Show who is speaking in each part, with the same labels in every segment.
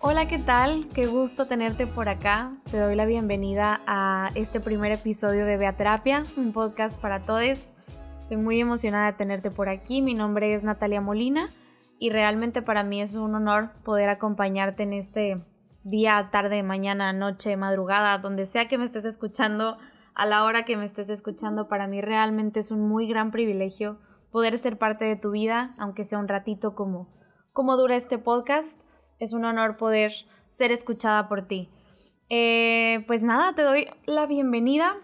Speaker 1: Hola, ¿qué tal? Qué gusto tenerte por acá. Te doy la bienvenida a este primer episodio de Beaterapia, un podcast para todos. Estoy muy emocionada de tenerte por aquí. Mi nombre es Natalia Molina y realmente para mí es un honor poder acompañarte en este día, tarde, mañana, noche, madrugada, donde sea que me estés escuchando, a la hora que me estés escuchando. Para mí realmente es un muy gran privilegio poder ser parte de tu vida, aunque sea un ratito como, como dura este podcast es un honor poder ser escuchada por ti. Eh, pues nada, te doy la bienvenida.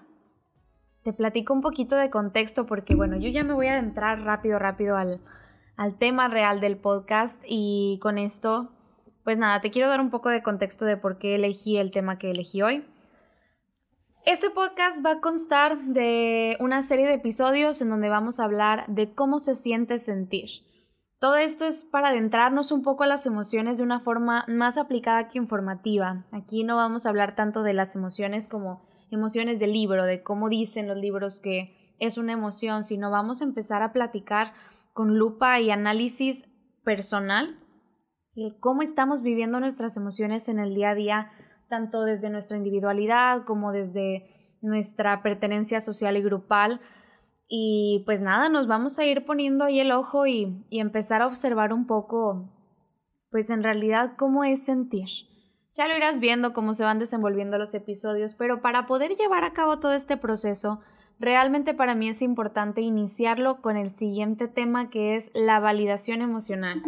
Speaker 1: Te platico un poquito de contexto porque, bueno, yo ya me voy a entrar rápido, rápido al, al tema real del podcast y con esto, pues nada, te quiero dar un poco de contexto de por qué elegí el tema que elegí hoy. Este podcast va a constar de una serie de episodios en donde vamos a hablar de cómo se siente sentir. Todo esto es para adentrarnos un poco a las emociones de una forma más aplicada que informativa. Aquí no vamos a hablar tanto de las emociones como emociones del libro, de cómo dicen los libros que es una emoción, sino vamos a empezar a platicar con lupa y análisis personal y cómo estamos viviendo nuestras emociones en el día a día, tanto desde nuestra individualidad como desde nuestra pertenencia social y grupal y pues nada, nos vamos a ir poniendo ahí el ojo y, empezar a observar un poco, pues en realidad, cómo es sentir. Ya lo irás viendo cómo se van desenvolviendo los episodios, pero para poder llevar a cabo todo este proceso, realmente para mí es importante iniciarlo con el siguiente tema que es la validación emocional.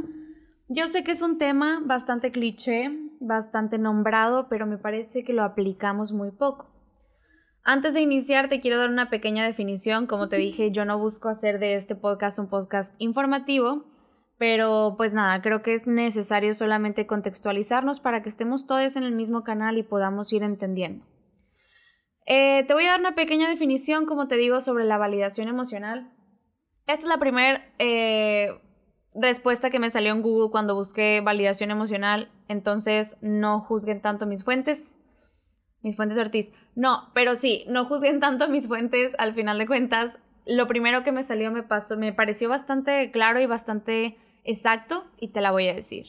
Speaker 1: Yo sé que es un tema bastante cliché, bastante nombrado, pero me parece que lo aplicamos muy poco. Antes de iniciar, te quiero dar una pequeña definición. Como te dije, yo no busco hacer de este podcast un podcast informativo, pero pues nada, creo que es necesario solamente contextualizarnos para que estemos todos en el mismo canal y podamos ir entendiendo. Eh, te voy a dar una pequeña definición, como te digo, sobre la validación emocional. Esta es la primera eh, respuesta que me salió en Google cuando busqué validación emocional, entonces no juzguen tanto mis fuentes mis fuentes Ortiz. No, pero sí, no juzguen tanto mis fuentes, al final de cuentas, lo primero que me salió me pasó, me pareció bastante claro y bastante exacto y te la voy a decir.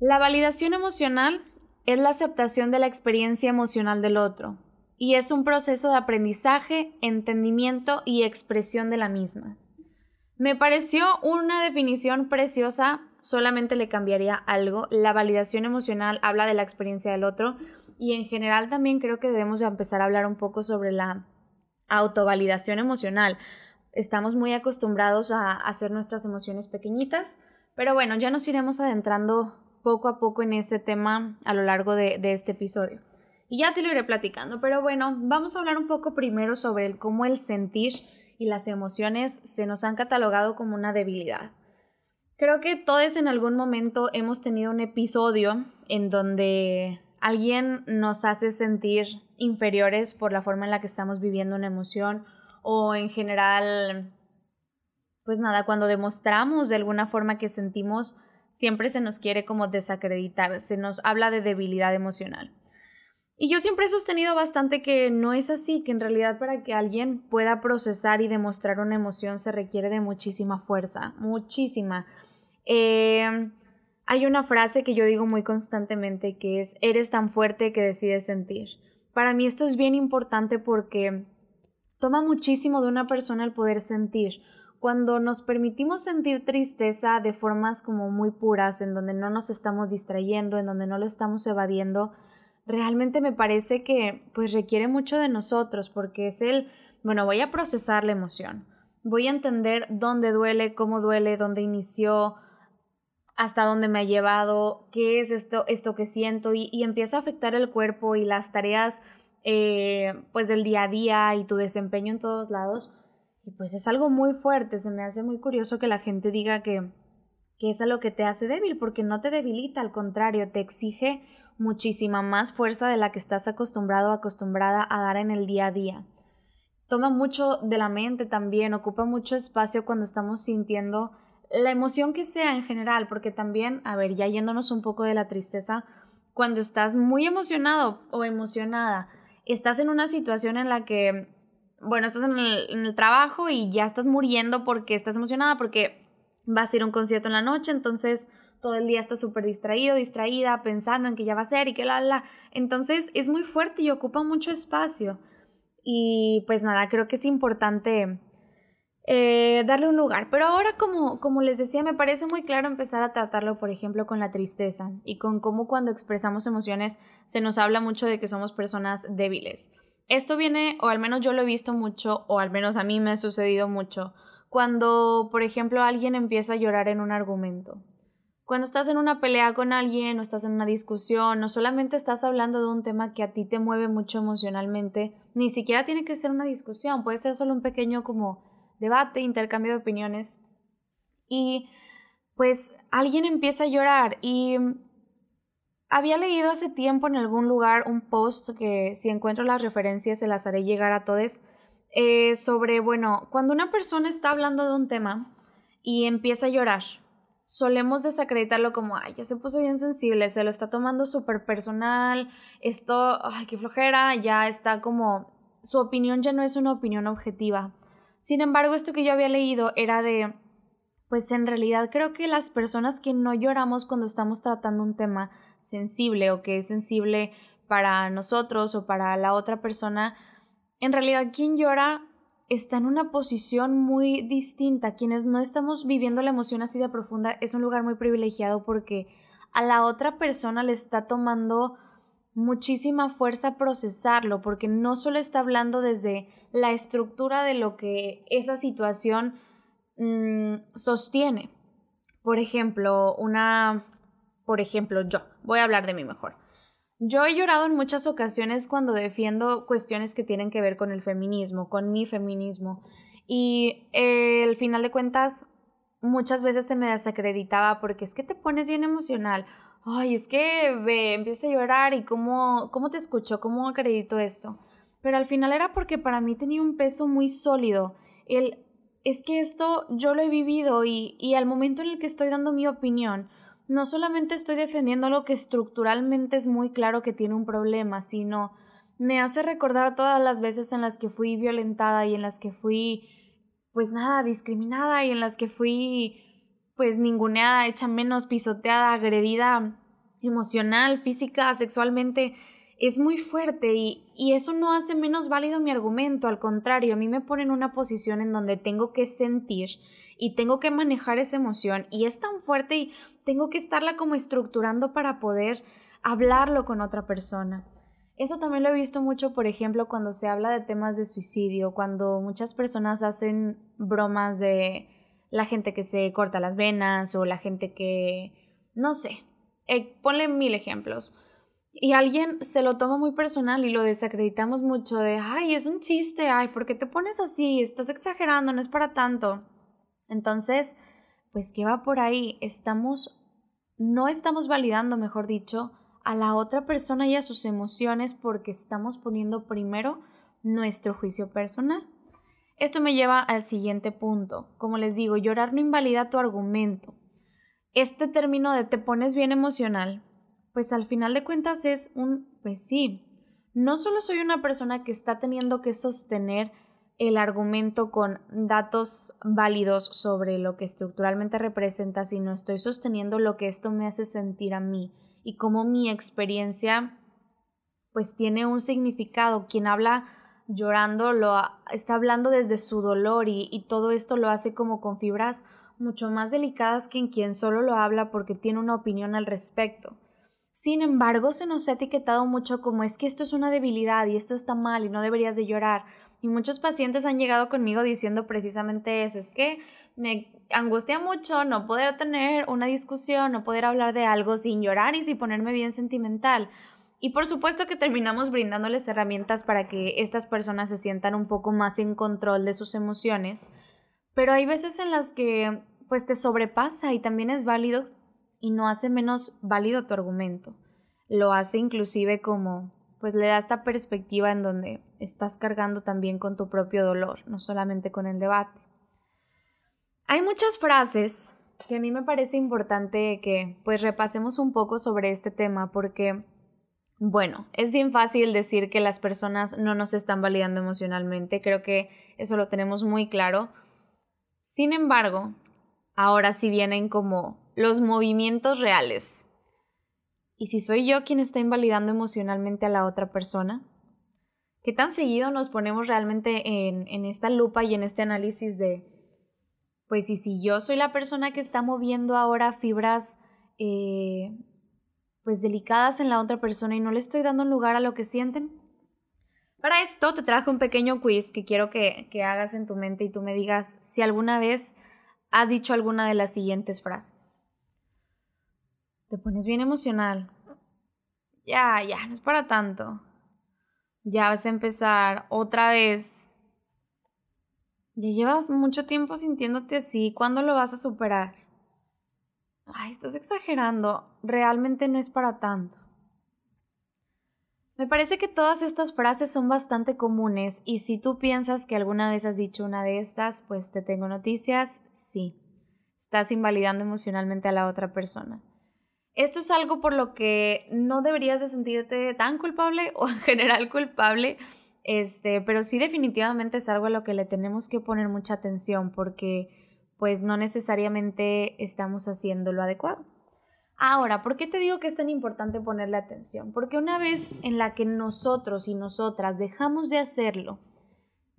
Speaker 1: La validación emocional es la aceptación de la experiencia emocional del otro y es un proceso de aprendizaje, entendimiento y expresión de la misma. Me pareció una definición preciosa, solamente le cambiaría algo. La validación emocional habla de la experiencia del otro y en general también creo que debemos de empezar a hablar un poco sobre la autovalidación emocional. Estamos muy acostumbrados a hacer nuestras emociones pequeñitas, pero bueno, ya nos iremos adentrando poco a poco en este tema a lo largo de, de este episodio. Y ya te lo iré platicando, pero bueno, vamos a hablar un poco primero sobre el cómo el sentir y las emociones se nos han catalogado como una debilidad. Creo que todos en algún momento hemos tenido un episodio en donde alguien nos hace sentir inferiores por la forma en la que estamos viviendo una emoción o en general, pues nada, cuando demostramos de alguna forma que sentimos, siempre se nos quiere como desacreditar, se nos habla de debilidad emocional. Y yo siempre he sostenido bastante que no es así, que en realidad para que alguien pueda procesar y demostrar una emoción se requiere de muchísima fuerza, muchísima. Eh, hay una frase que yo digo muy constantemente que es, eres tan fuerte que decides sentir. Para mí esto es bien importante porque toma muchísimo de una persona el poder sentir. Cuando nos permitimos sentir tristeza de formas como muy puras, en donde no nos estamos distrayendo, en donde no lo estamos evadiendo, realmente me parece que pues requiere mucho de nosotros porque es el, bueno, voy a procesar la emoción, voy a entender dónde duele, cómo duele, dónde inició, hasta dónde me ha llevado, qué es esto, esto que siento y, empieza a afectar el cuerpo y las tareas eh, pues del día a día y tu desempeño en todos lados. Y pues es algo muy fuerte, se me hace muy curioso que la gente diga que, que es lo que te hace débil, porque no te debilita, al contrario, te exige muchísima más fuerza de la que estás acostumbrado o acostumbrada a dar en el día a día. Toma mucho de la mente también, ocupa mucho espacio cuando estamos sintiendo la emoción que sea en general, porque también, a ver, ya yéndonos un poco de la tristeza, cuando estás muy emocionado o emocionada, estás en una situación en la que, bueno, estás en el, trabajo y ya estás muriendo porque estás emocionada, porque vas a ir a un concierto en la noche, entonces todo el día estás súper distraído, distraída, pensando en que ya va a ser y que la, la. Entonces es muy fuerte y ocupa mucho espacio. Y pues nada, creo que es importante eh, darle un lugar. Pero ahora, como, como les decía, me parece muy claro empezar a tratarlo, por ejemplo, con la tristeza y con cómo cuando expresamos emociones se nos habla mucho de que somos personas débiles. Esto viene, o al menos yo lo he visto mucho, o al menos a mí me ha sucedido mucho, cuando, por ejemplo, alguien empieza a llorar en un argumento. Cuando estás en una pelea con alguien o estás en una discusión, no solamente estás hablando de un tema que a ti te mueve mucho emocionalmente, ni siquiera tiene que ser una discusión, puede ser solo un pequeño como debate, intercambio de opiniones. Y pues alguien empieza a llorar y había leído hace tiempo en algún lugar un post que si encuentro las referencias se las haré llegar a todos eh, sobre, bueno, cuando una persona está hablando de un tema y empieza a llorar, solemos desacreditarlo como, ay, ya se puso bien sensible, se lo está tomando súper personal, esto, ay, qué flojera, ya está como, su opinión ya no es una opinión objetiva. Sin embargo, esto que yo había leído era de, pues en realidad creo que las personas que no lloramos cuando estamos tratando un tema sensible o que es sensible para nosotros o para la otra persona, en realidad quien llora está en una posición muy distinta. Quienes no estamos viviendo la emoción así de profunda es un lugar muy privilegiado porque a la otra persona le está tomando muchísima fuerza procesarlo, porque no solo está hablando desde la estructura de lo que esa situación mm, sostiene. Por ejemplo, una, por ejemplo, yo, voy a hablar de mí mejor. Yo he llorado en muchas ocasiones cuando defiendo cuestiones que tienen que ver con el feminismo, con mi feminismo. Y eh, al final de cuentas, muchas veces se me desacreditaba porque es que te pones bien emocional ay, es que ve, empieza a llorar y cómo, cómo te escucho, cómo acredito esto. Pero al final era porque para mí tenía un peso muy sólido. El, es que esto yo lo he vivido y, y al momento en el que estoy dando mi opinión, no solamente estoy defendiendo lo que estructuralmente es muy claro que tiene un problema, sino me hace recordar todas las veces en las que fui violentada y en las que fui, pues nada, discriminada y en las que fui pues ninguneada, hecha menos, pisoteada, agredida emocional, física, sexualmente, es muy fuerte y, y, eso no hace menos válido mi argumento, al contrario, a mí me pone en una posición en donde tengo que sentir y tengo que manejar esa emoción y es tan fuerte y tengo que estarla como estructurando para poder hablarlo con otra persona. Eso también lo he visto mucho, por ejemplo, cuando se habla de temas de suicidio, cuando muchas personas hacen bromas de la gente que se corta las venas o la gente que, no sé, eh, ponle mil ejemplos. Y alguien se lo toma muy personal y lo desacreditamos mucho de, ay, es un chiste, ay, ¿por qué te pones así? Estás exagerando, no es para tanto. Entonces, pues, ¿qué va por ahí? Estamos, no estamos validando, mejor dicho, a la otra persona y a sus emociones porque estamos poniendo primero nuestro juicio personal. Esto me lleva al siguiente punto. Como les digo, llorar no invalida tu argumento. Este término de te pones bien emocional, pues al final de cuentas es un, pues sí, no solo soy una persona que está teniendo que sostener el argumento con datos válidos sobre lo que estructuralmente representa, sino estoy sosteniendo lo que esto me hace sentir a mí y cómo mi experiencia pues tiene un significado. Quien habla llorando, lo está hablando desde su dolor y, y todo esto lo hace como con fibras mucho más delicadas que en quien solo lo habla porque tiene una opinión al respecto. Sin embargo, se nos ha etiquetado mucho como es que esto es una debilidad y esto está mal y no deberías de llorar. Y muchos pacientes han llegado conmigo diciendo precisamente eso, es que me angustia mucho no poder tener una discusión, no poder hablar de algo sin llorar y sin ponerme bien sentimental. Y por supuesto que terminamos brindándoles herramientas para que estas personas se sientan un poco más en control de sus emociones, pero hay veces en las que pues te sobrepasa y también es válido y no hace menos válido tu argumento. Lo hace inclusive como pues le da esta perspectiva en donde estás cargando también con tu propio dolor, no solamente con el debate. Hay muchas frases que a mí me parece importante que pues repasemos un poco sobre este tema porque Bueno, es bien fácil decir que las personas no nos están validando emocionalmente, creo que eso lo tenemos muy claro. Sin embargo, ahora sí vienen como los movimientos reales. ¿Y si soy yo quien está invalidando emocionalmente a la otra persona? ¿Qué tan seguido nos ponemos realmente en, esta lupa y en este análisis de, pues, y si yo soy la persona que está moviendo ahora fibras eh, pues delicadas en la otra persona y no le estoy dando lugar a lo que sienten. Para esto te traje un pequeño quiz que quiero que hagas en tu mente y tú me digas si alguna vez has dicho alguna de las siguientes frases. Te pones bien emocional. Ya, ya, no es para tanto. Ya vas a empezar otra vez. Ya llevas mucho tiempo sintiéndote así. ¿Cuándo lo vas a superar? ay, estás exagerando, realmente no es para tanto. Me parece que todas estas frases son bastante comunes y si tú piensas que alguna vez has dicho una de estas, pues te tengo noticias, sí, estás invalidando emocionalmente a la otra persona. Esto es algo por lo que no deberías de sentirte tan culpable o en general culpable, este, pero sí definitivamente es algo a lo que le tenemos que poner mucha atención porque pues no necesariamente estamos haciendo lo adecuado. Ahora, ¿por qué te digo que es tan importante ponerle atención? Porque una vez en la que nosotros y nosotras dejamos de hacerlo,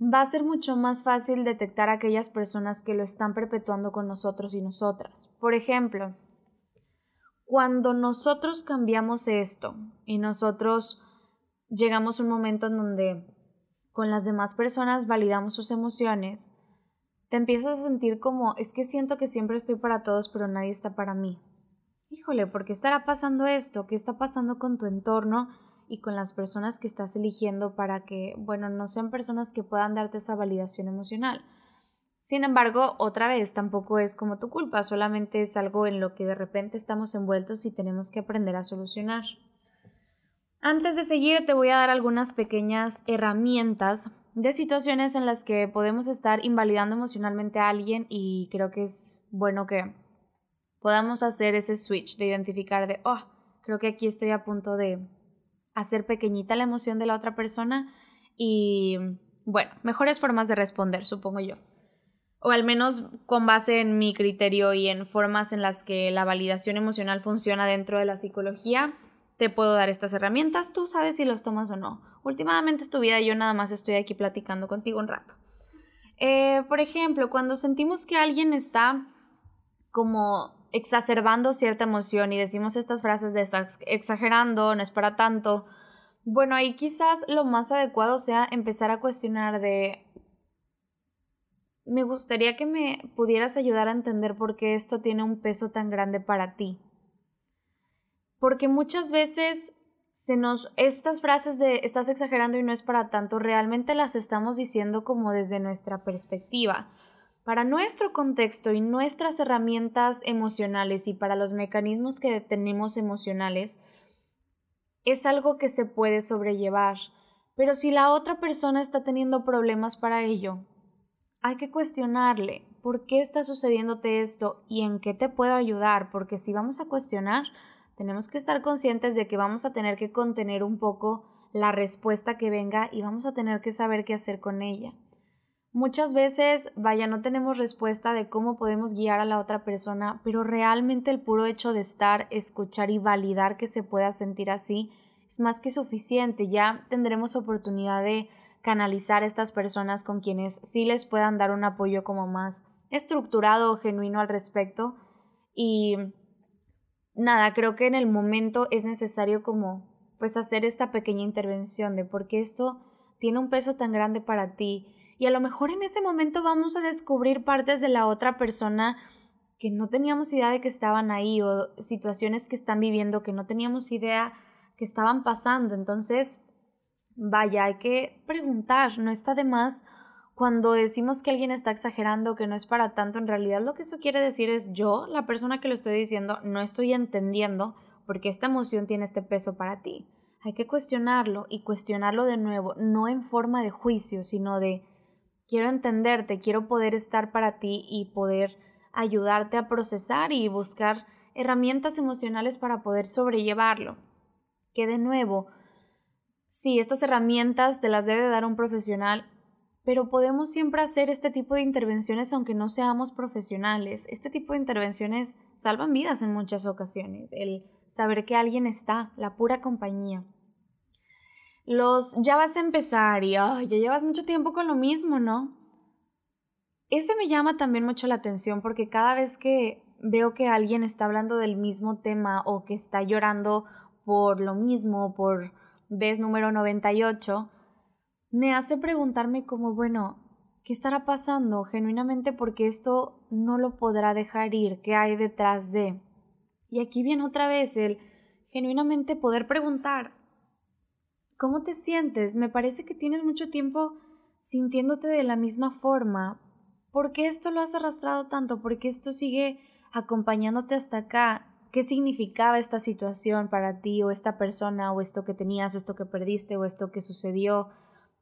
Speaker 1: va a ser mucho más fácil detectar a aquellas personas que lo están perpetuando con nosotros y nosotras. Por ejemplo, cuando nosotros cambiamos esto y nosotros llegamos a un momento en donde con las demás personas validamos sus emociones, te empiezas a sentir como, es que siento que siempre estoy para todos, pero nadie está para mí. Híjole, ¿por qué estará pasando esto? ¿Qué está pasando con tu entorno y con las personas que estás eligiendo para que, bueno, no sean personas que puedan darte esa validación emocional? Sin embargo, otra vez, tampoco es como tu culpa, solamente es algo en lo que de repente estamos envueltos y tenemos que aprender a solucionar. Antes de seguir, te voy a dar algunas pequeñas herramientas de situaciones en las que podemos estar invalidando emocionalmente a alguien y creo que es bueno que podamos hacer ese switch de identificar de, oh, creo que aquí estoy a punto de hacer pequeñita la emoción de la otra persona y, bueno, mejores formas de responder, supongo yo. O al menos con base en mi criterio y en formas en las que la validación emocional funciona dentro de la psicología, te puedo dar estas herramientas, tú sabes si los tomas o no. Últimamente es tu vida y yo nada más estoy aquí platicando contigo un rato. Eh, por ejemplo, cuando sentimos que alguien está como exacerbando cierta emoción y decimos estas frases de estás exagerando, no es para tanto, bueno, ahí quizás lo más adecuado sea empezar a cuestionar de, me gustaría que me pudieras ayudar a entender por qué esto tiene un peso tan grande para ti porque muchas veces se nos estas frases de estás exagerando y no es para tanto realmente las estamos diciendo como desde nuestra perspectiva. Para nuestro contexto y nuestras herramientas emocionales y para los mecanismos que tenemos emocionales, es algo que se puede sobrellevar. Pero si la otra persona está teniendo problemas para ello, hay que cuestionarle por qué está sucediéndote esto y en qué te puedo ayudar, porque si vamos a cuestionar, tenemos que estar conscientes de que vamos a tener que contener un poco la respuesta que venga y vamos a tener que saber qué hacer con ella. Muchas veces, vaya, no tenemos respuesta de cómo podemos guiar a la otra persona, pero realmente el puro hecho de estar, escuchar y validar que se pueda sentir así es más que suficiente. Ya tendremos oportunidad de canalizar estas personas con quienes sí les puedan dar un apoyo como más estructurado o genuino al respecto y nada, creo que en el momento es necesario como pues hacer esta pequeña intervención de por qué esto tiene un peso tan grande para ti y a lo mejor en ese momento vamos a descubrir partes de la otra persona que no teníamos idea de que estaban ahí o situaciones que están viviendo que no teníamos idea que estaban pasando. Entonces, vaya, hay que preguntar, no está de más cuando decimos que alguien está exagerando, que no es para tanto, en realidad lo que eso quiere decir es yo, la persona que lo estoy diciendo, no estoy entendiendo porque esta emoción tiene este peso para ti. Hay que cuestionarlo y cuestionarlo de nuevo, no en forma de juicio, sino de quiero entenderte, quiero poder estar para ti y poder ayudarte a procesar y buscar herramientas emocionales para poder sobrellevarlo. Que de nuevo, sí, estas herramientas te las debe de dar un profesional, pero podemos siempre hacer este tipo de intervenciones aunque no seamos profesionales. Este tipo de intervenciones salvan vidas en muchas ocasiones. El saber que alguien está, la pura compañía. Los ya vas a empezar y ya llevas mucho tiempo con lo mismo, ¿no? Ese me llama también mucho la atención porque cada vez que veo que alguien está hablando del mismo tema o que está llorando por lo mismo, por vez número 98, me hace preguntarme como, bueno, ¿qué estará pasando genuinamente porque esto no lo podrá dejar ir? ¿Qué hay detrás de? Y aquí viene otra vez el genuinamente poder preguntar, ¿cómo te sientes? Me parece que tienes mucho tiempo sintiéndote de la misma forma. ¿Por qué esto lo has arrastrado tanto? ¿Por qué esto sigue acompañándote hasta acá? ¿Qué significaba esta situación para ti o esta persona o esto que tenías o esto que perdiste o esto que sucedió?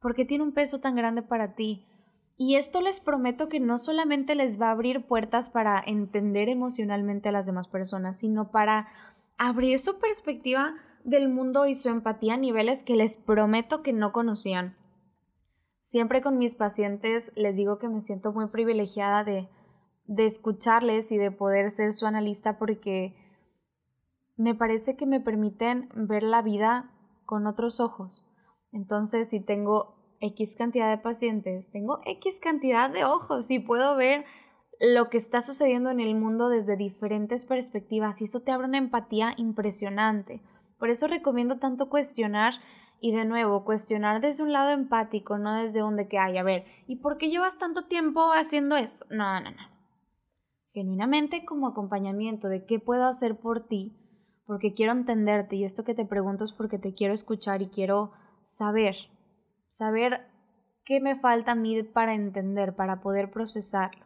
Speaker 1: porque tiene un peso tan grande para ti. Y esto les prometo que no solamente les va a abrir puertas para entender emocionalmente a las demás personas, sino para abrir su perspectiva del mundo y su empatía a niveles que les prometo que no conocían. Siempre con mis pacientes les digo que me siento muy privilegiada de, de escucharles y de poder ser su analista porque me parece que me permiten ver la vida con otros ojos. Entonces, si tengo X cantidad de pacientes, tengo X cantidad de ojos y puedo ver lo que está sucediendo en el mundo desde diferentes perspectivas y eso te abre una empatía impresionante. Por eso recomiendo tanto cuestionar y de nuevo, cuestionar desde un lado empático, no desde donde que hay, a ver, ¿y por qué llevas tanto tiempo haciendo esto? No, no, no. Genuinamente como acompañamiento de qué puedo hacer por ti, porque quiero entenderte y esto que te pregunto es porque te quiero escuchar y quiero saber, saber qué me falta a mí para entender, para poder procesarlo.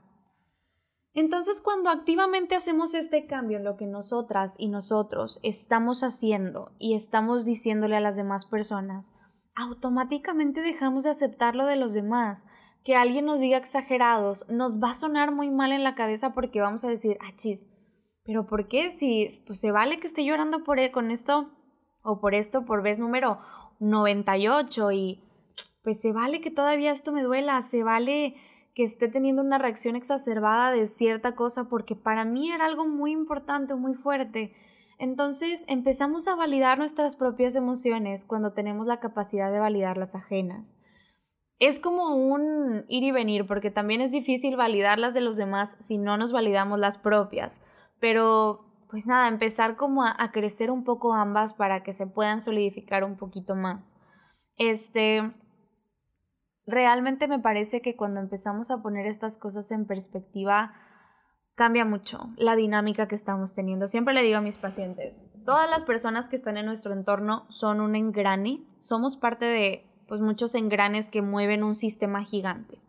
Speaker 1: Entonces, cuando activamente hacemos este cambio en lo que nosotras y nosotros estamos haciendo y estamos diciéndole a las demás personas, automáticamente dejamos de aceptar lo de los demás. Que alguien nos diga exagerados nos va a sonar muy mal en la cabeza porque vamos a decir, ah, chis, pero ¿por qué? Si pues, se vale que esté llorando por, e, con esto o por esto por vez número 98 y pues se vale que todavía esto me duela, se vale que esté teniendo una reacción exacerbada de cierta cosa porque para mí era algo muy importante, muy fuerte. Entonces empezamos a validar nuestras propias emociones cuando tenemos la capacidad de validar las ajenas. Es como un ir y venir porque también es difícil validar las de los demás si no nos validamos las propias. Pero pues nada, empezar como a, crecer un poco ambas para que se puedan solidificar un poquito más. Este, realmente me parece que cuando empezamos a poner estas cosas en perspectiva, cambia mucho la dinámica que estamos teniendo. Siempre le digo a mis pacientes, todas las personas que están en nuestro entorno son un engrane, somos parte de pues muchos engranes que mueven un sistema gigante.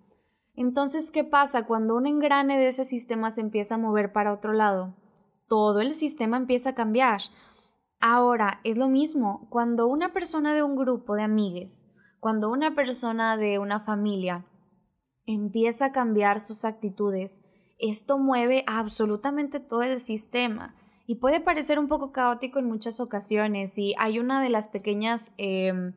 Speaker 1: Entonces, ¿qué pasa cuando un engrane de ese sistema se empieza a mover para otro lado? todo el sistema empieza a cambiar. Ahora, es lo mismo, cuando una persona de un grupo de amigues, cuando una persona de una familia empieza a cambiar sus actitudes, esto mueve absolutamente todo el sistema y puede parecer un poco caótico en muchas ocasiones y hay una de las pequeñas em,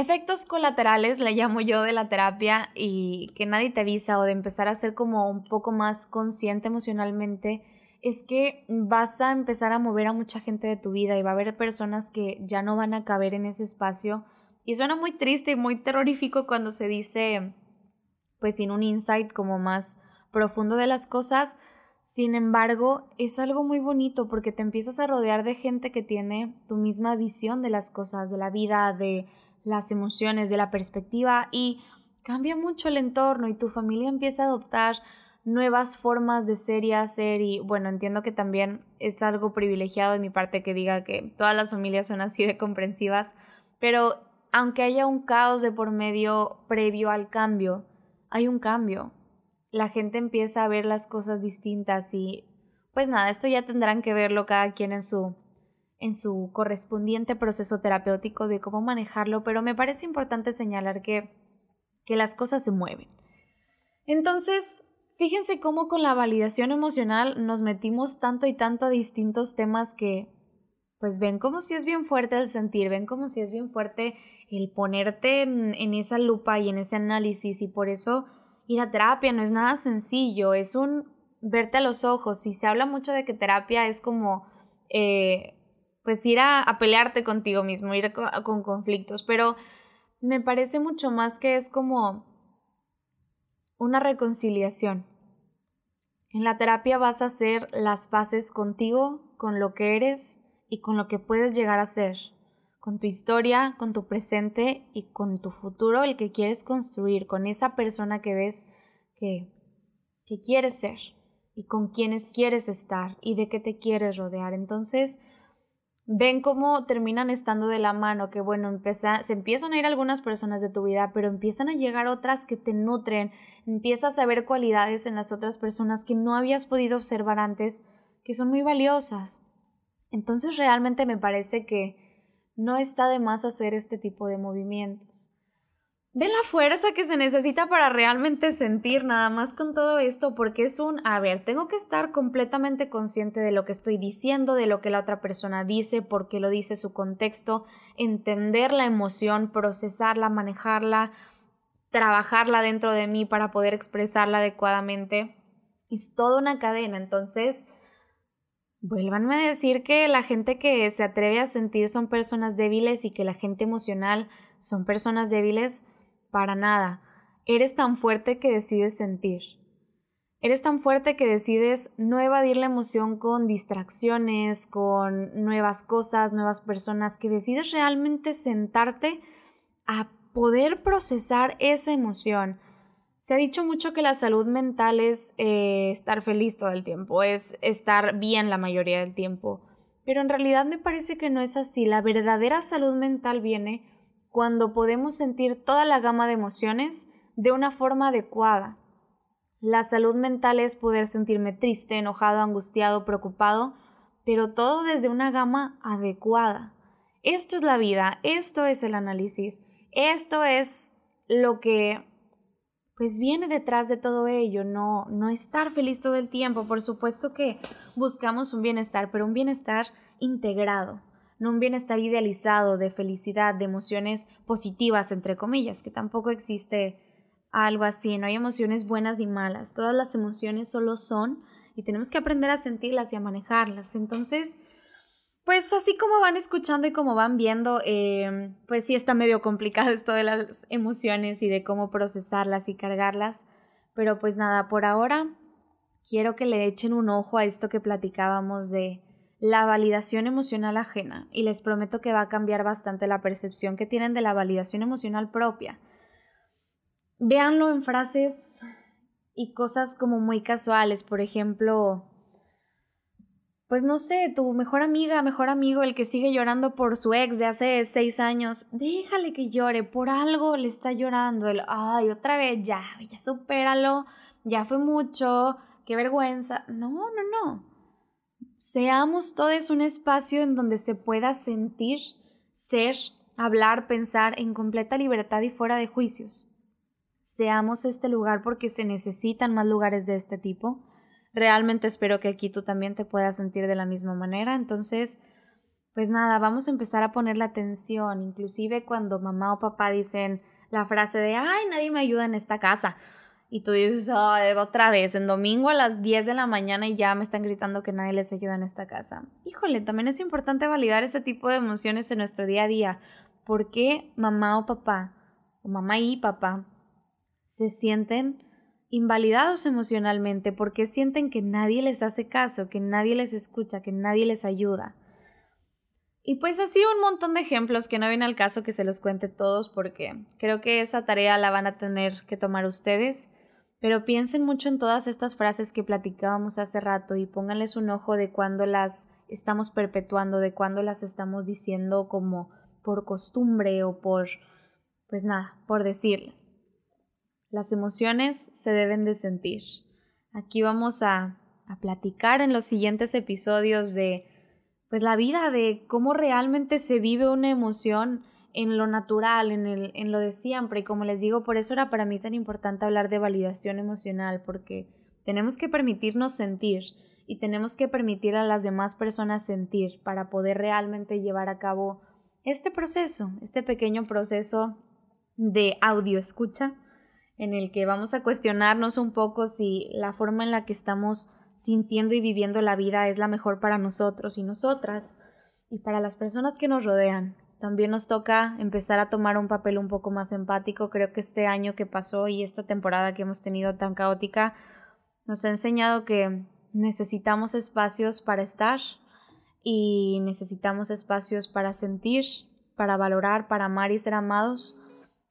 Speaker 1: efectos colaterales, le llamo yo, de la terapia y que nadie te avisa o de empezar a ser como un poco más consciente emocionalmente es que vas a empezar a mover a mucha gente de tu vida y va a haber personas que ya no van a caber en ese espacio. Y suena muy triste y muy terrorífico cuando se dice, pues sin un insight como más profundo de las cosas. Sin embargo, es algo muy bonito porque te empiezas a rodear de gente que tiene tu misma visión de las cosas, de la vida, de las emociones, de la perspectiva y cambia mucho el entorno y tu familia empieza a adoptar nuevas formas de ser y hacer y bueno, entiendo que también es algo privilegiado de mi parte que diga que todas las familias son así de comprensivas, pero aunque haya un caos de por medio previo al cambio, hay un cambio. La gente empieza a ver las cosas distintas y pues nada, esto ya tendrán que verlo cada quien en su en su correspondiente proceso terapéutico de cómo manejarlo, pero me parece importante señalar que que las cosas se mueven. Entonces, Fíjense cómo con la validación emocional nos metimos tanto y tanto a distintos temas que pues ven como si es bien fuerte el sentir, ven como si es bien fuerte el ponerte en, esa lupa y en ese análisis y por eso ir a terapia no es nada sencillo, es un verte a los ojos. Y se habla mucho de que terapia es como, eh, pues ir a, a, pelearte contigo mismo, ir con conflictos, pero me parece mucho más que es como una reconciliación. En la terapia vas a hacer las paces contigo, con lo que eres y con lo que puedes llegar a ser, con tu historia, con tu presente y con tu futuro, el que quieres construir, con esa persona que ves que, que quieres ser y con quienes quieres estar y de qué te quieres rodear. Entonces, ven cómo terminan estando de la mano, que bueno, empieza, se empiezan a ir algunas personas de tu vida, pero empiezan a llegar otras que te nutren, empiezas a ver cualidades en las otras personas que no habías podido observar antes, que son muy valiosas. Entonces realmente me parece que no está de más hacer este tipo de movimientos. Ven la fuerza que se necesita para realmente sentir nada más con todo esto, porque es un, a ver, tengo que estar completamente consciente de lo que estoy diciendo, de lo que la otra persona dice, por qué lo dice su contexto, entender la emoción, procesarla, manejarla, trabajarla dentro de mí para poder expresarla adecuadamente. Es toda una cadena, entonces, vuélvanme a decir que la gente que se atreve a sentir son personas débiles y que la gente emocional son personas débiles para nada. Eres tan fuerte que decides sentir. Eres tan fuerte que decides no evadir la emoción con distracciones, con nuevas cosas, nuevas personas, que decides realmente sentarte a poder procesar esa emoción. Se ha dicho mucho que la salud mental es eh, estar feliz todo el tiempo, es estar bien la mayoría del tiempo, pero en realidad me parece que no es así. La verdadera salud mental viene cuando podemos sentir toda la gama de emociones de una forma adecuada. La salud mental es poder sentirme triste, enojado, angustiado, preocupado, pero todo desde una gama adecuada. Esto es la vida, esto es el análisis, esto es lo que pues viene detrás de todo ello, no no estar feliz todo el tiempo, por supuesto que buscamos un bienestar, pero un bienestar integrado no un bienestar idealizado de felicidad, de emociones positivas, entre comillas, que tampoco existe algo así, no hay emociones buenas ni malas, todas las emociones solo son y tenemos que aprender a sentirlas y a manejarlas. Entonces, pues así como van escuchando y como van viendo, em, pues sí está medio complicado esto de las emociones y de cómo procesarlas y cargarlas, pero pues nada, por ahora quiero que le echen un ojo a esto que platicábamos de la validación emocional ajena y les prometo que va a cambiar bastante la percepción que tienen de la validación emocional propia. Véanlo en frases y cosas como muy casuales, por ejemplo, pues no sé, tu mejor amiga, mejor amigo, el que sigue llorando por su ex de hace seis años, déjale que llore, por algo le está llorando, el, ay, otra vez, ya, ya supéralo, ya fue mucho, qué vergüenza. No, no, no seamos todos un espacio en donde se pueda sentir, ser, hablar, pensar en completa libertad y fuera de juicios. Seamos este lugar porque se necesitan más lugares de este tipo. Realmente espero que aquí tú también te puedas sentir de la misma manera. Entonces, pues nada, vamos a empezar a poner la atención, inclusive cuando mamá o papá dicen la frase de, ay, nadie me ayuda en esta casa y tú dices, otra vez, en domingo a las 10 de la mañana y ya me están gritando que nadie les ayuda en esta casa. Híjole, también es importante validar ese tipo de emociones en nuestro día a día. ¿Por qué mamá o papá, o mamá y papá, se sienten invalidados emocionalmente? ¿Por qué sienten que nadie les hace caso, que nadie les escucha, que nadie les ayuda? Y pues así un montón de ejemplos que no viene al caso que se los cuente todos porque creo que esa tarea la van a tener que tomar ustedes. Pero piensen mucho en todas estas frases que platicábamos hace rato y pónganles un ojo de cuándo las estamos perpetuando, de cuándo las estamos diciendo como por costumbre o por, pues nada, por decirlas. Las emociones se deben de sentir. Aquí vamos a, a platicar en los siguientes episodios de pues la vida, de cómo realmente se vive una emoción en lo natural, en, el, en lo de siempre. Y como les digo, por eso era para mí tan importante hablar de validación emocional, porque tenemos que permitirnos sentir. y tenemos que permitir a las demás personas sentir para poder realmente llevar a cabo este proceso, este pequeño proceso de audio escucha en el que vamos a cuestionarnos un poco si la forma en la que estamos sintiendo y viviendo la vida es la mejor para nosotros y nosotras y para las personas que nos rodean. También nos toca empezar a tomar un papel un poco más empático. Creo que este año que pasó y esta temporada que hemos tenido tan caótica nos ha enseñado que necesitamos espacios para estar y necesitamos espacios para sentir, para valorar, para amar y ser amados.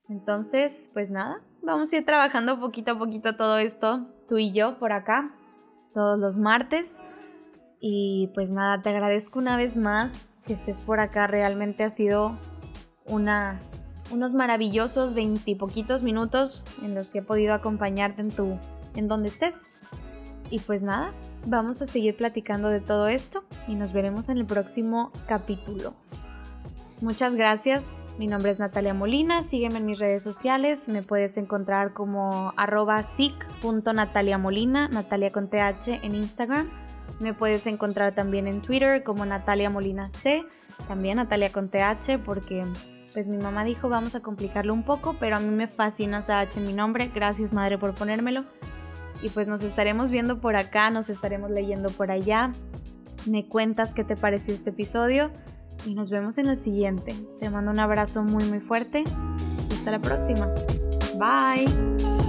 Speaker 1: Entonces, pues nada, vamos a ir trabajando poquito a poquito todo esto, tú y yo por acá todos los martes. Y pues nada, te agradezco una vez más que estés por acá. Realmente ha sido una, unos maravillosos veintipoquitos minutos en los que he podido acompañarte en tu, en donde estés. Y pues nada, vamos a seguir platicando de todo esto y nos veremos en el próximo capítulo. Muchas gracias. Mi nombre es Natalia Molina. Sígueme en mis redes sociales. Me puedes encontrar como arroba Molina, Natalia con TH en Instagram. Me puedes encontrar también en Twitter como Natalia Molina C. También Natalia con TH porque pues mi mamá dijo vamos a complicarlo un poco, pero a mí me fascina H en mi nombre. Gracias madre por ponérmelo. Y pues nos estaremos viendo por acá, nos estaremos leyendo por allá. Me cuentas qué te pareció este episodio y nos vemos en el siguiente. Te mando un abrazo muy muy fuerte hasta la próxima. Bye.